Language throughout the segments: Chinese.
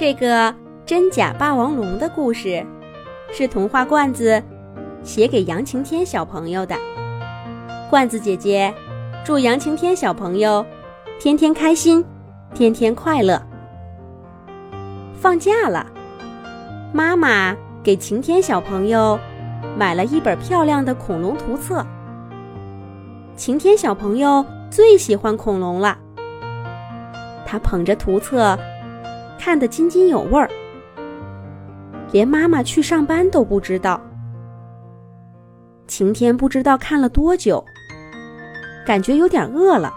这个真假霸王龙的故事，是童话罐子写给杨晴天小朋友的。罐子姐姐祝杨晴天小朋友天天开心，天天快乐。放假了，妈妈给晴天小朋友买了一本漂亮的恐龙图册。晴天小朋友最喜欢恐龙了，他捧着图册。看得津津有味儿，连妈妈去上班都不知道。晴天不知道看了多久，感觉有点饿了。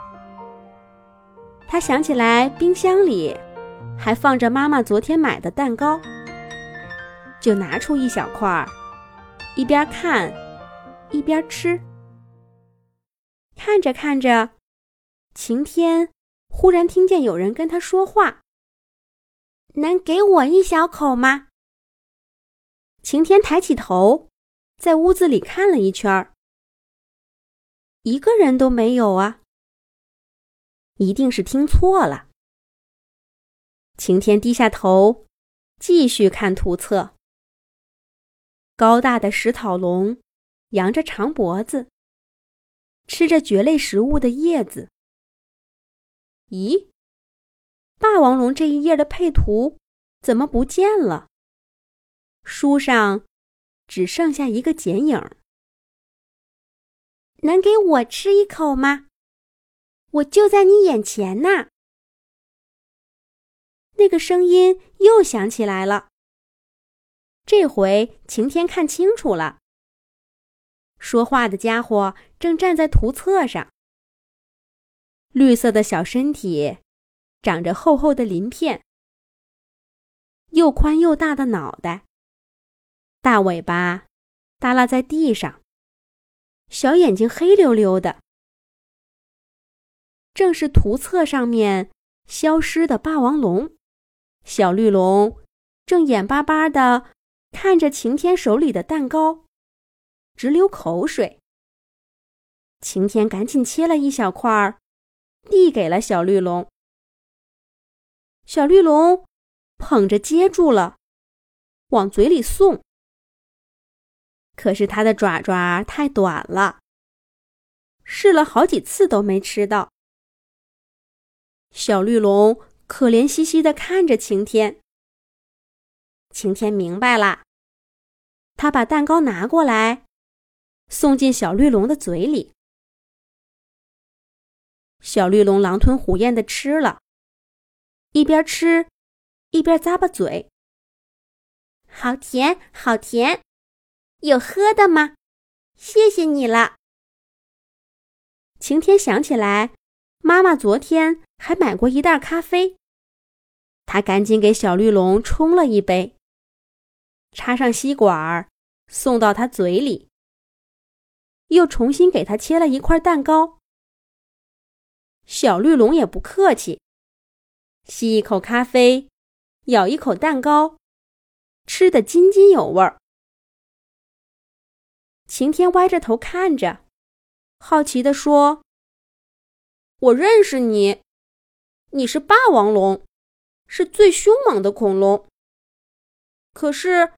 他想起来冰箱里还放着妈妈昨天买的蛋糕，就拿出一小块儿，一边看一边吃。看着看着，晴天忽然听见有人跟他说话。能给我一小口吗？晴天抬起头，在屋子里看了一圈儿，一个人都没有啊！一定是听错了。晴天低下头，继续看图册。高大的食草龙，扬着长脖子，吃着蕨类食物的叶子。咦？霸王龙这一页的配图怎么不见了？书上只剩下一个剪影。能给我吃一口吗？我就在你眼前呢。那个声音又响起来了。这回晴天看清楚了，说话的家伙正站在图册上，绿色的小身体。长着厚厚的鳞片，又宽又大的脑袋，大尾巴耷拉在地上，小眼睛黑溜溜的，正是图册上面消失的霸王龙。小绿龙正眼巴巴的看着晴天手里的蛋糕，直流口水。晴天赶紧切了一小块儿，递给了小绿龙。小绿龙捧着接住了，往嘴里送。可是它的爪爪太短了，试了好几次都没吃到。小绿龙可怜兮兮的看着晴天。晴天明白了，他把蛋糕拿过来，送进小绿龙的嘴里。小绿龙狼吞虎咽的吃了。一边吃，一边咂巴嘴。好甜，好甜！有喝的吗？谢谢你了。晴天想起来，妈妈昨天还买过一袋咖啡，他赶紧给小绿龙冲了一杯，插上吸管儿，送到他嘴里，又重新给他切了一块蛋糕。小绿龙也不客气。吸一口咖啡，咬一口蛋糕，吃得津津有味儿。晴天歪着头看着，好奇地说：“我认识你，你是霸王龙，是最凶猛的恐龙。可是，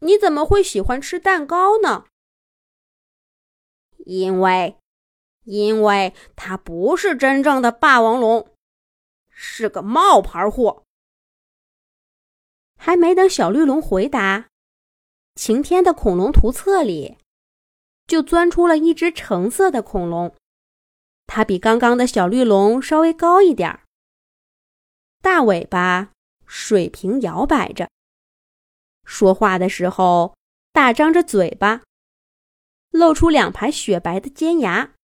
你怎么会喜欢吃蛋糕呢？因为，因为它不是真正的霸王龙。”是个冒牌货。还没等小绿龙回答，晴天的恐龙图册里就钻出了一只橙色的恐龙，它比刚刚的小绿龙稍微高一点儿，大尾巴水平摇摆着，说话的时候大张着嘴巴，露出两排雪白的尖牙。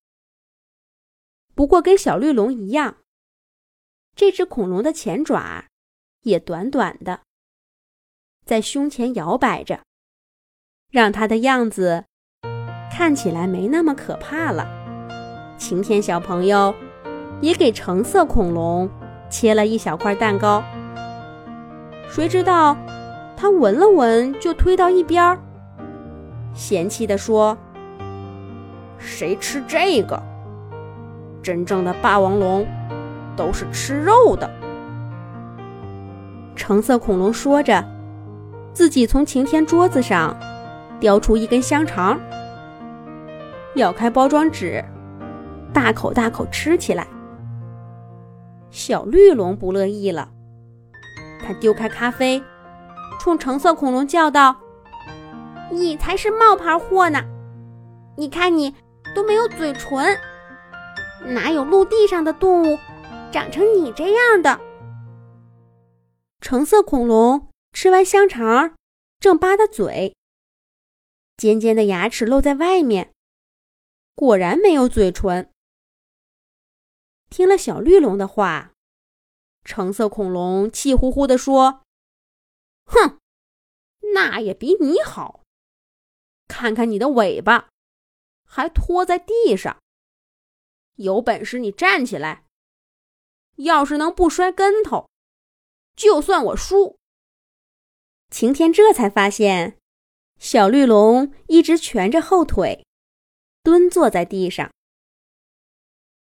不过跟小绿龙一样。这只恐龙的前爪也短短的，在胸前摇摆着，让它的样子看起来没那么可怕了。晴天小朋友也给橙色恐龙切了一小块蛋糕，谁知道他闻了闻就推到一边儿，嫌弃地说：“谁吃这个？真正的霸王龙！”都是吃肉的。橙色恐龙说着，自己从晴天桌子上叼出一根香肠，咬开包装纸，大口大口吃起来。小绿龙不乐意了，他丢开咖啡，冲橙色恐龙叫道：“你才是冒牌货呢！你看你都没有嘴唇，哪有陆地上的动物长成你这样的？”橙色恐龙吃完香肠，正吧嗒嘴，尖尖的牙齿露在外面，果然没有嘴唇。听了小绿龙的话，橙色恐龙气呼呼地说：“哼，那也比你好。看看你的尾巴，还拖在地上。有本事你站起来，要是能不摔跟头。”就算我输，晴天这才发现，小绿龙一直蜷着后腿，蹲坐在地上。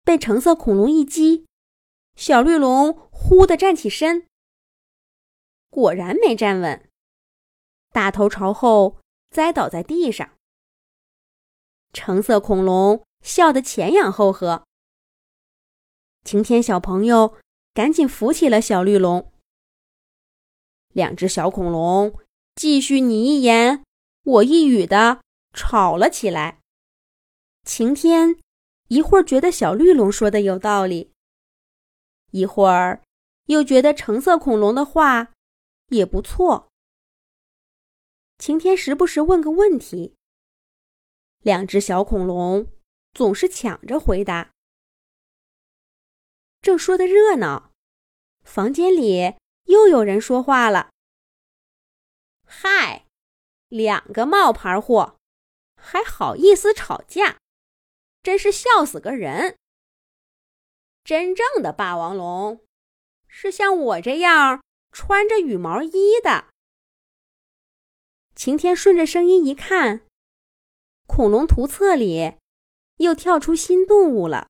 被橙色恐龙一击，小绿龙忽地站起身，果然没站稳，大头朝后栽倒在地上。橙色恐龙笑得前仰后合。晴天小朋友赶紧扶起了小绿龙。两只小恐龙继续你一言我一语的吵了起来。晴天一会儿觉得小绿龙说的有道理，一会儿又觉得橙色恐龙的话也不错。晴天时不时问个问题，两只小恐龙总是抢着回答。正说的热闹，房间里。又有人说话了。嗨，两个冒牌货，还好意思吵架，真是笑死个人。真正的霸王龙，是像我这样穿着羽毛衣的。晴天顺着声音一看，恐龙图册里又跳出新动物了。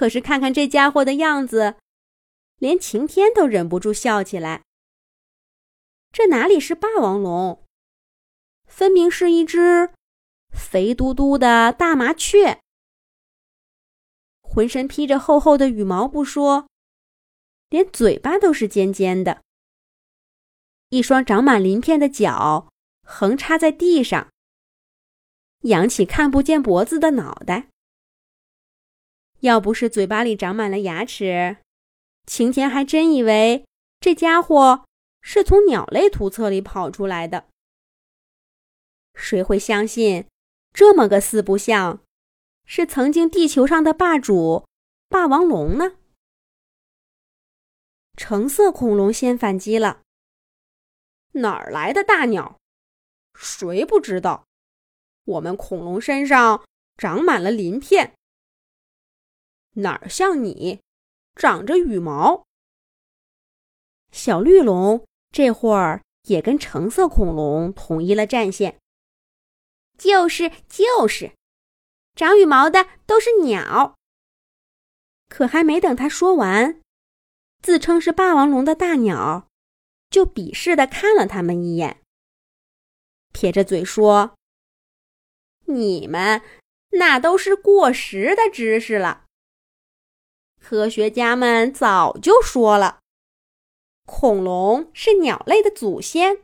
可是看看这家伙的样子。连晴天都忍不住笑起来。这哪里是霸王龙，分明是一只肥嘟嘟的大麻雀，浑身披着厚厚的羽毛不说，连嘴巴都是尖尖的，一双长满鳞片的脚横插在地上，扬起看不见脖子的脑袋。要不是嘴巴里长满了牙齿。晴天还真以为这家伙是从鸟类图册里跑出来的。谁会相信这么个四不像，是曾经地球上的霸主霸王龙呢？橙色恐龙先反击了：“哪儿来的大鸟？谁不知道？我们恐龙身上长满了鳞片，哪儿像你？”长着羽毛，小绿龙这会儿也跟橙色恐龙统一了战线。就是就是，长羽毛的都是鸟。可还没等他说完，自称是霸王龙的大鸟就鄙视的看了他们一眼，撇着嘴说：“你们那都是过时的知识了。”科学家们早就说了，恐龙是鸟类的祖先，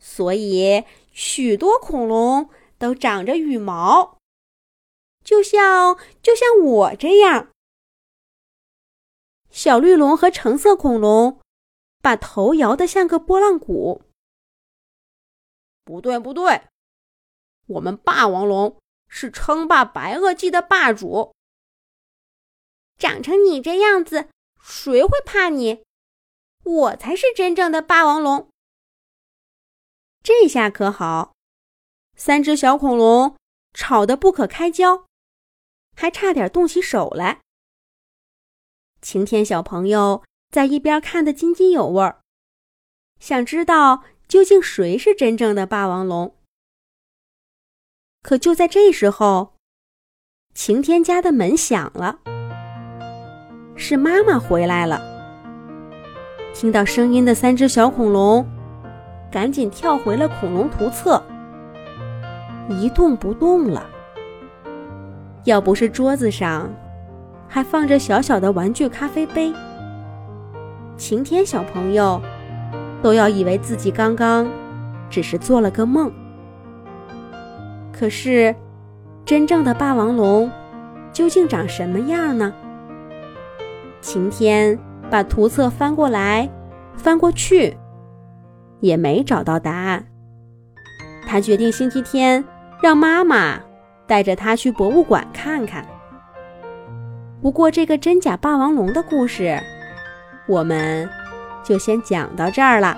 所以许多恐龙都长着羽毛，就像就像我这样。小绿龙和橙色恐龙把头摇得像个拨浪鼓。不对，不对，我们霸王龙是称霸白垩纪的霸主。长成你这样子，谁会怕你？我才是真正的霸王龙。这下可好，三只小恐龙吵得不可开交，还差点动起手来。晴天小朋友在一边看得津津有味儿，想知道究竟谁是真正的霸王龙。可就在这时候，晴天家的门响了。是妈妈回来了。听到声音的三只小恐龙，赶紧跳回了恐龙图册，一动不动了。要不是桌子上还放着小小的玩具咖啡杯，晴天小朋友都要以为自己刚刚只是做了个梦。可是，真正的霸王龙究竟长什么样呢？晴天把图册翻过来，翻过去，也没找到答案。他决定星期天让妈妈带着他去博物馆看看。不过，这个真假霸王龙的故事，我们就先讲到这儿了。